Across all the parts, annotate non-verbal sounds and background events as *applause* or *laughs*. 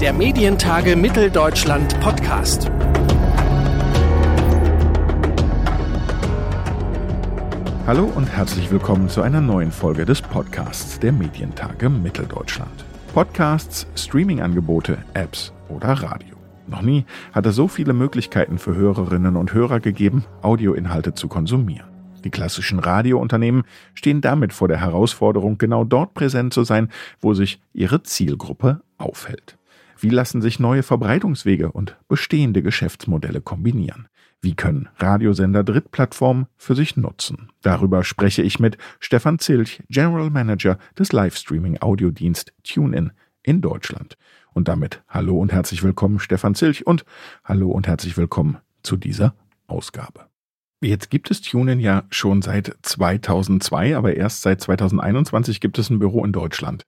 der Medientage Mitteldeutschland Podcast. Hallo und herzlich willkommen zu einer neuen Folge des Podcasts der Medientage Mitteldeutschland. Podcasts, Streaming-Angebote, Apps oder Radio. Noch nie hat es so viele Möglichkeiten für Hörerinnen und Hörer gegeben, Audioinhalte zu konsumieren. Die klassischen Radiounternehmen stehen damit vor der Herausforderung, genau dort präsent zu sein, wo sich ihre Zielgruppe aufhält. Wie lassen sich neue Verbreitungswege und bestehende Geschäftsmodelle kombinieren? Wie können Radiosender Drittplattformen für sich nutzen? Darüber spreche ich mit Stefan Zilch, General Manager des Livestreaming-Audiodienst TuneIn in Deutschland. Und damit hallo und herzlich willkommen, Stefan Zilch, und hallo und herzlich willkommen zu dieser Ausgabe. Jetzt gibt es TuneIn ja schon seit 2002, aber erst seit 2021 gibt es ein Büro in Deutschland.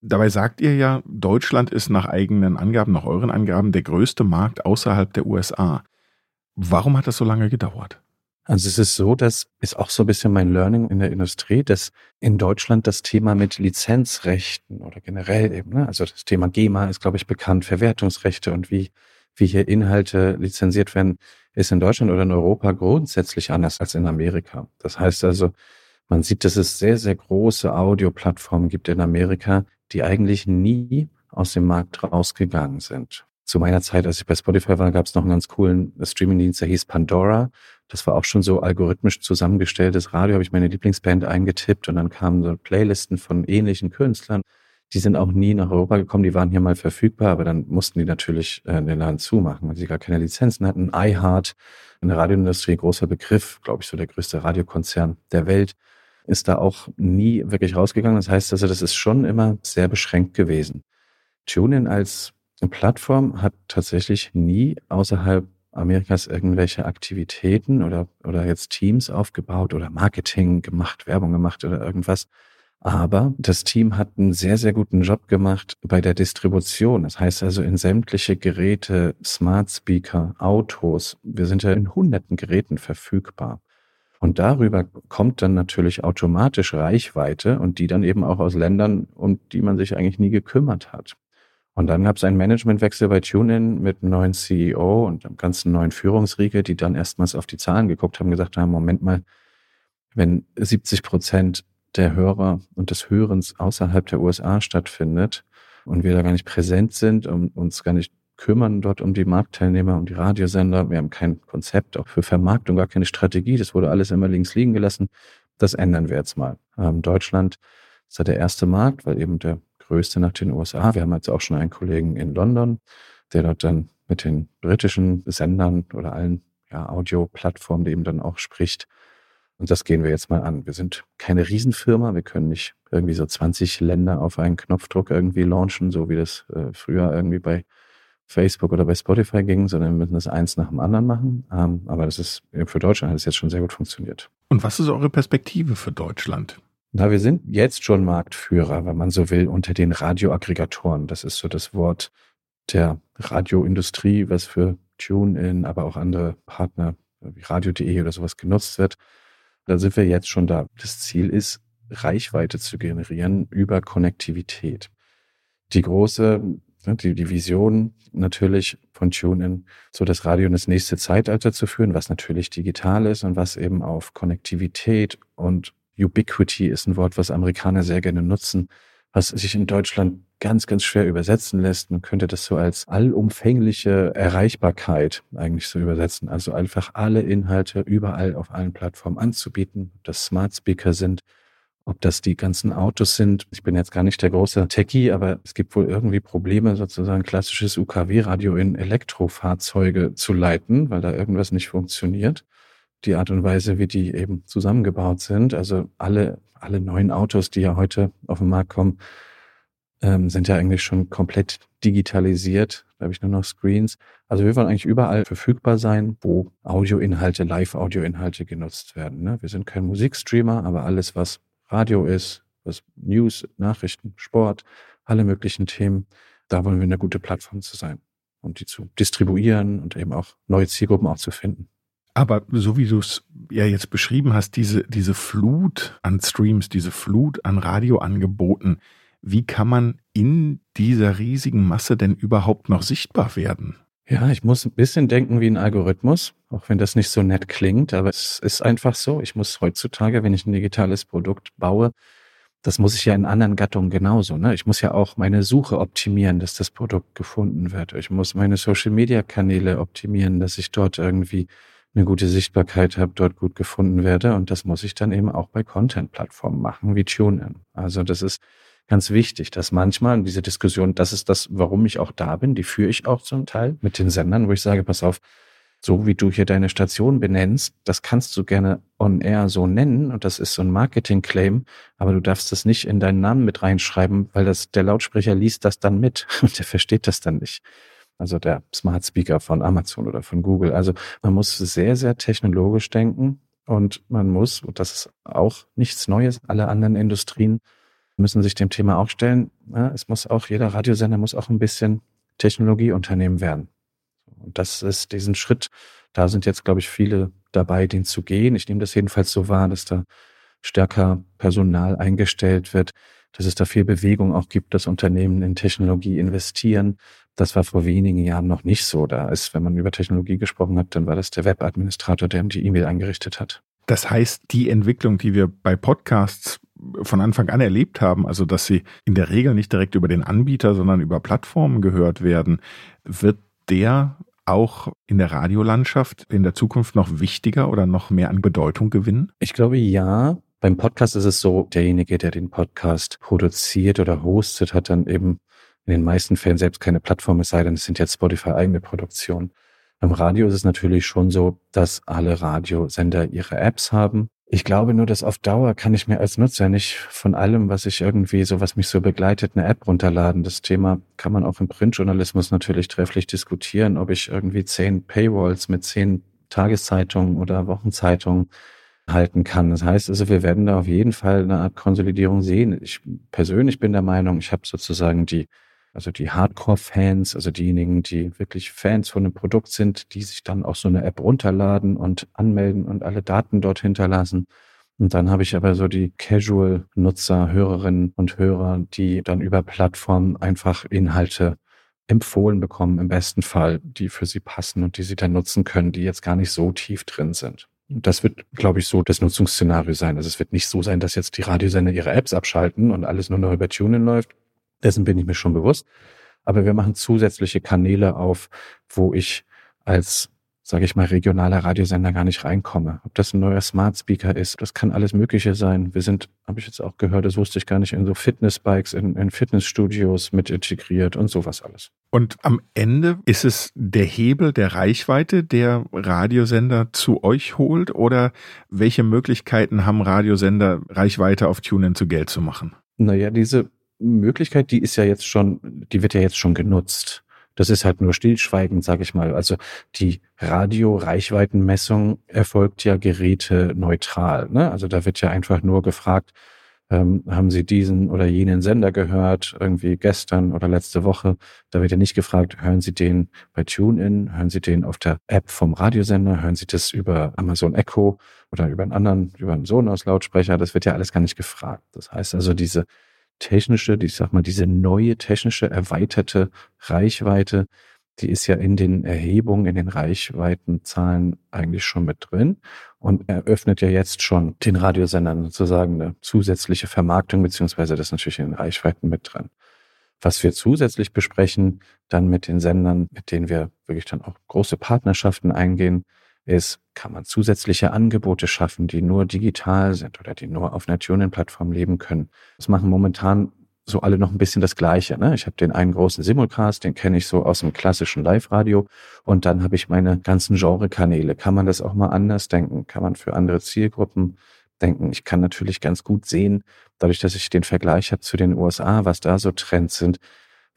Dabei sagt ihr ja, Deutschland ist nach eigenen Angaben, nach euren Angaben, der größte Markt außerhalb der USA. Warum hat das so lange gedauert? Also es ist so, das ist auch so ein bisschen mein Learning in der Industrie, dass in Deutschland das Thema mit Lizenzrechten oder generell eben, ne, also das Thema GEMA ist, glaube ich, bekannt, Verwertungsrechte und wie, wie hier Inhalte lizenziert werden, ist in Deutschland oder in Europa grundsätzlich anders als in Amerika. Das heißt also, man sieht, dass es sehr, sehr große Audioplattformen gibt in Amerika, die eigentlich nie aus dem Markt rausgegangen sind. Zu meiner Zeit, als ich bei Spotify war, gab es noch einen ganz coolen Streamingdienst, der hieß Pandora. Das war auch schon so algorithmisch zusammengestelltes Radio, habe ich meine Lieblingsband eingetippt und dann kamen so Playlisten von ähnlichen Künstlern. Die sind auch nie nach Europa gekommen, die waren hier mal verfügbar, aber dann mussten die natürlich äh, den Laden zumachen, weil sie gar keine Lizenzen hatten. iHeart, in der Radioindustrie, großer Begriff, glaube ich, so der größte Radiokonzern der Welt, ist da auch nie wirklich rausgegangen. Das heißt also, das ist schon immer sehr beschränkt gewesen. TuneIn als Plattform hat tatsächlich nie außerhalb Amerikas irgendwelche Aktivitäten oder, oder jetzt Teams aufgebaut oder Marketing gemacht, Werbung gemacht oder irgendwas. Aber das Team hat einen sehr, sehr guten Job gemacht bei der Distribution. Das heißt also in sämtliche Geräte, Smart Speaker, Autos. Wir sind ja in hunderten Geräten verfügbar. Und darüber kommt dann natürlich automatisch Reichweite und die dann eben auch aus Ländern, um die man sich eigentlich nie gekümmert hat. Und dann gab es einen Managementwechsel bei TuneIn mit einem neuen CEO und einem ganzen neuen Führungsriege, die dann erstmals auf die Zahlen geguckt haben, gesagt haben, Moment mal, wenn 70 Prozent der Hörer und des Hörens außerhalb der USA stattfindet und wir da gar nicht präsent sind und uns gar nicht kümmern dort um die Marktteilnehmer, um die Radiosender. Wir haben kein Konzept, auch für Vermarktung, gar keine Strategie. Das wurde alles immer links liegen gelassen. Das ändern wir jetzt mal. Ähm, Deutschland ist ja der erste Markt, weil eben der größte nach den USA. Wir haben jetzt auch schon einen Kollegen in London, der dort dann mit den britischen Sendern oder allen ja, Audio-Plattformen eben dann auch spricht. Und das gehen wir jetzt mal an. Wir sind keine Riesenfirma. Wir können nicht irgendwie so 20 Länder auf einen Knopfdruck irgendwie launchen, so wie das äh, früher irgendwie bei Facebook oder bei Spotify ging, sondern wir müssen das eins nach dem anderen machen. Ähm, aber das ist für Deutschland hat es jetzt schon sehr gut funktioniert. Und was ist eure Perspektive für Deutschland? Na, wir sind jetzt schon Marktführer, wenn man so will, unter den Radioaggregatoren. Das ist so das Wort der Radioindustrie, was für TuneIn, aber auch andere Partner wie Radio.de oder sowas genutzt wird. Da sind wir jetzt schon da. Das Ziel ist, Reichweite zu generieren über Konnektivität. Die große, die, die Vision natürlich von TuneIn, so das Radio in das nächste Zeitalter zu führen, was natürlich digital ist und was eben auf Konnektivität und Ubiquity ist ein Wort, was Amerikaner sehr gerne nutzen, was sich in Deutschland ganz, ganz schwer übersetzen lässt. Man könnte das so als allumfängliche Erreichbarkeit eigentlich so übersetzen. Also einfach alle Inhalte überall auf allen Plattformen anzubieten, ob das Smart Speaker sind, ob das die ganzen Autos sind. Ich bin jetzt gar nicht der große Techie, aber es gibt wohl irgendwie Probleme, sozusagen klassisches UKW-Radio in Elektrofahrzeuge zu leiten, weil da irgendwas nicht funktioniert die Art und Weise, wie die eben zusammengebaut sind. Also alle, alle neuen Autos, die ja heute auf den Markt kommen, ähm, sind ja eigentlich schon komplett digitalisiert. Da habe ich nur noch Screens. Also wir wollen eigentlich überall verfügbar sein, wo Audioinhalte, Live-Audioinhalte genutzt werden. Ne? Wir sind kein Musikstreamer, aber alles, was Radio ist, was News, Nachrichten, Sport, alle möglichen Themen, da wollen wir eine gute Plattform zu sein und die zu distribuieren und eben auch neue Zielgruppen auch zu finden. Aber so wie du es ja jetzt beschrieben hast, diese, diese Flut an Streams, diese Flut an Radioangeboten, Wie kann man in dieser riesigen Masse denn überhaupt noch sichtbar werden? Ja, ich muss ein bisschen denken wie ein Algorithmus, auch wenn das nicht so nett klingt, aber es ist einfach so. Ich muss heutzutage, wenn ich ein digitales Produkt baue, das muss ich ja in anderen Gattungen genauso. Ne? Ich muss ja auch meine Suche optimieren, dass das Produkt gefunden wird. Ich muss meine Social-Media-Kanäle optimieren, dass ich dort irgendwie eine gute Sichtbarkeit habe, dort gut gefunden werde. Und das muss ich dann eben auch bei Content-Plattformen machen, wie TuneIn. Also das ist ganz wichtig, dass manchmal diese Diskussion, das ist das, warum ich auch da bin, die führe ich auch zum Teil mit den Sendern, wo ich sage, pass auf, so wie du hier deine Station benennst, das kannst du gerne on air so nennen und das ist so ein Marketing-Claim, aber du darfst das nicht in deinen Namen mit reinschreiben, weil das, der Lautsprecher liest das dann mit *laughs* und der versteht das dann nicht. Also der Smart Speaker von Amazon oder von Google. Also man muss sehr, sehr technologisch denken und man muss, und das ist auch nichts Neues, alle anderen Industrien müssen sich dem Thema auch stellen. Ja, es muss auch, jeder Radiosender muss auch ein bisschen Technologieunternehmen werden. Und das ist diesen Schritt, da sind jetzt, glaube ich, viele dabei, den zu gehen. Ich nehme das jedenfalls so wahr, dass da stärker Personal eingestellt wird, dass es da viel Bewegung auch gibt, dass Unternehmen in Technologie investieren. Das war vor wenigen Jahren noch nicht so. Da ist, wenn man über Technologie gesprochen hat, dann war das der Webadministrator, der die E-Mail eingerichtet hat. Das heißt, die Entwicklung, die wir bei Podcasts von Anfang an erlebt haben, also dass sie in der Regel nicht direkt über den Anbieter, sondern über Plattformen gehört werden, wird der auch in der Radiolandschaft in der Zukunft noch wichtiger oder noch mehr an Bedeutung gewinnen? Ich glaube ja. Beim Podcast ist es so, derjenige, der den Podcast produziert oder hostet, hat dann eben in den meisten Fällen selbst keine Plattform, es sei denn, es sind jetzt Spotify eigene Produktionen. Beim Radio ist es natürlich schon so, dass alle Radiosender ihre Apps haben. Ich glaube nur, dass auf Dauer kann ich mir als Nutzer nicht von allem, was ich irgendwie so, was mich so begleitet, eine App runterladen. Das Thema kann man auch im Printjournalismus natürlich trefflich diskutieren, ob ich irgendwie zehn Paywalls mit zehn Tageszeitungen oder Wochenzeitungen halten kann. Das heißt also, wir werden da auf jeden Fall eine Art Konsolidierung sehen. Ich persönlich bin der Meinung, ich habe sozusagen die also die Hardcore-Fans, also diejenigen, die wirklich Fans von einem Produkt sind, die sich dann auch so eine App runterladen und anmelden und alle Daten dort hinterlassen. Und dann habe ich aber so die Casual-Nutzer, Hörerinnen und Hörer, die dann über Plattformen einfach Inhalte empfohlen bekommen, im besten Fall, die für sie passen und die sie dann nutzen können, die jetzt gar nicht so tief drin sind. Das wird, glaube ich, so das Nutzungsszenario sein. Also es wird nicht so sein, dass jetzt die Radiosender ihre Apps abschalten und alles nur noch über TuneIn läuft, dessen bin ich mir schon bewusst. Aber wir machen zusätzliche Kanäle auf, wo ich als, sage ich mal, regionaler Radiosender gar nicht reinkomme. Ob das ein neuer Smart Speaker ist, das kann alles Mögliche sein. Wir sind, habe ich jetzt auch gehört, das wusste ich gar nicht, in so Fitnessbikes, in, in Fitnessstudios mit integriert und sowas alles. Und am Ende ist es der Hebel der Reichweite, der Radiosender zu euch holt? Oder welche Möglichkeiten haben Radiosender, Reichweite auf TuneIn zu Geld zu machen? Naja, diese Möglichkeit, die ist ja jetzt schon, die wird ja jetzt schon genutzt. Das ist halt nur stillschweigend, sage ich mal. Also die Radio-Reichweitenmessung erfolgt ja geräteneutral. Ne? Also da wird ja einfach nur gefragt, ähm, haben Sie diesen oder jenen Sender gehört, irgendwie gestern oder letzte Woche. Da wird ja nicht gefragt, hören Sie den bei TuneIn, hören Sie den auf der App vom Radiosender, hören Sie das über Amazon Echo oder über einen anderen, über einen Sonos-Lautsprecher. Das wird ja alles gar nicht gefragt. Das heißt also, diese technische, ich sag mal, diese neue technische erweiterte Reichweite, die ist ja in den Erhebungen, in den Reichweitenzahlen eigentlich schon mit drin und eröffnet ja jetzt schon den Radiosendern sozusagen eine zusätzliche Vermarktung, beziehungsweise das natürlich in den Reichweiten mit drin. Was wir zusätzlich besprechen, dann mit den Sendern, mit denen wir wirklich dann auch große Partnerschaften eingehen, ist, kann man zusätzliche Angebote schaffen, die nur digital sind oder die nur auf einer TuneIn-Plattform leben können. Das machen momentan so alle noch ein bisschen das Gleiche. Ne? Ich habe den einen großen Simulcast, den kenne ich so aus dem klassischen Live-Radio und dann habe ich meine ganzen Genre-Kanäle. Kann man das auch mal anders denken? Kann man für andere Zielgruppen denken? Ich kann natürlich ganz gut sehen, dadurch, dass ich den Vergleich habe zu den USA, was da so Trends sind,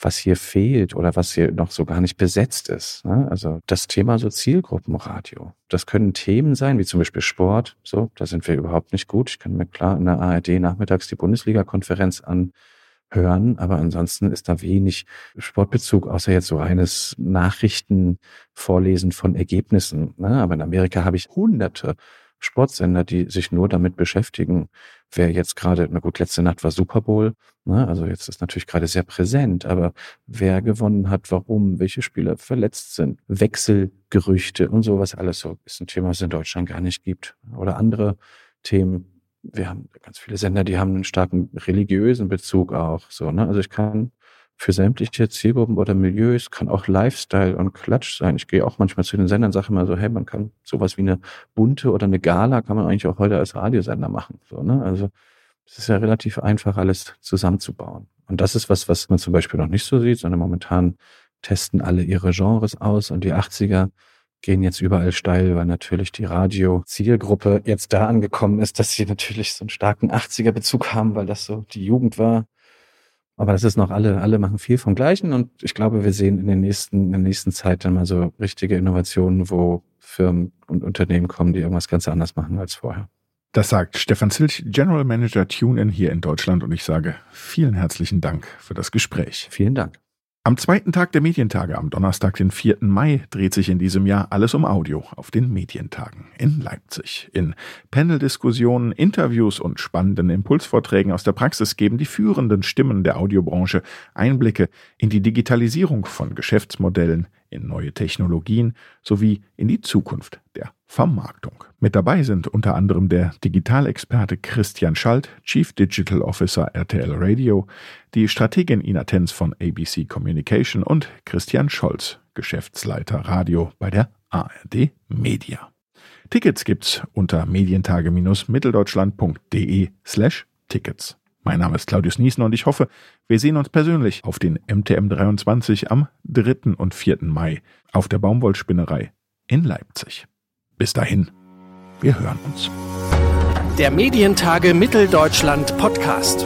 was hier fehlt oder was hier noch so gar nicht besetzt ist. Ne? Also das Thema so Zielgruppenradio. Das können Themen sein, wie zum Beispiel Sport. So, da sind wir überhaupt nicht gut. Ich kann mir klar in der ARD nachmittags die Bundesliga-Konferenz anhören, aber ansonsten ist da wenig Sportbezug, außer jetzt so reines Nachrichtenvorlesen von Ergebnissen. Ne? Aber in Amerika habe ich hunderte Sportsender, die sich nur damit beschäftigen, wer jetzt gerade, na gut, letzte Nacht war Super Bowl, ne? also jetzt ist natürlich gerade sehr präsent, aber wer gewonnen hat, warum, welche Spieler verletzt sind, Wechselgerüchte und sowas alles so, ist ein Thema, was es in Deutschland gar nicht gibt. Oder andere Themen, wir haben ganz viele Sender, die haben einen starken religiösen Bezug auch. So, ne? Also ich kann für sämtliche Zielgruppen oder Milieus, kann auch Lifestyle und Klatsch sein. Ich gehe auch manchmal zu den Sendern, sage immer so, hey, man kann sowas wie eine bunte oder eine Gala kann man eigentlich auch heute als Radiosender machen. So, ne? Also es ist ja relativ einfach, alles zusammenzubauen. Und das ist was, was man zum Beispiel noch nicht so sieht, sondern momentan testen alle ihre Genres aus und die 80er gehen jetzt überall steil, weil natürlich die Radio-Zielgruppe jetzt da angekommen ist, dass sie natürlich so einen starken 80er-Bezug haben, weil das so die Jugend war. Aber das ist noch alle, alle machen viel vom Gleichen und ich glaube, wir sehen in den nächsten, in der nächsten Zeit dann mal so richtige Innovationen, wo Firmen und Unternehmen kommen, die irgendwas ganz anderes machen als vorher. Das sagt Stefan Zilch, General Manager TuneIn hier in Deutschland und ich sage vielen herzlichen Dank für das Gespräch. Vielen Dank. Am zweiten Tag der Medientage, am Donnerstag, den 4. Mai, dreht sich in diesem Jahr alles um Audio auf den Medientagen in Leipzig. In Paneldiskussionen, Interviews und spannenden Impulsvorträgen aus der Praxis geben die führenden Stimmen der Audiobranche Einblicke in die Digitalisierung von Geschäftsmodellen, in neue Technologien sowie in die Zukunft der Vermarktung. Mit dabei sind unter anderem der Digitalexperte Christian Schalt, Chief Digital Officer RTL Radio, die Strategin Ina Tenz von ABC Communication und Christian Scholz, Geschäftsleiter Radio bei der ARD Media. Tickets gibt's unter medientage-mitteldeutschland.de slash Tickets. Mein Name ist Claudius Niesen und ich hoffe, wir sehen uns persönlich auf den MTM 23 am 3. und 4. Mai auf der Baumwollspinnerei in Leipzig. Bis dahin, wir hören uns. Der Medientage Mitteldeutschland Podcast.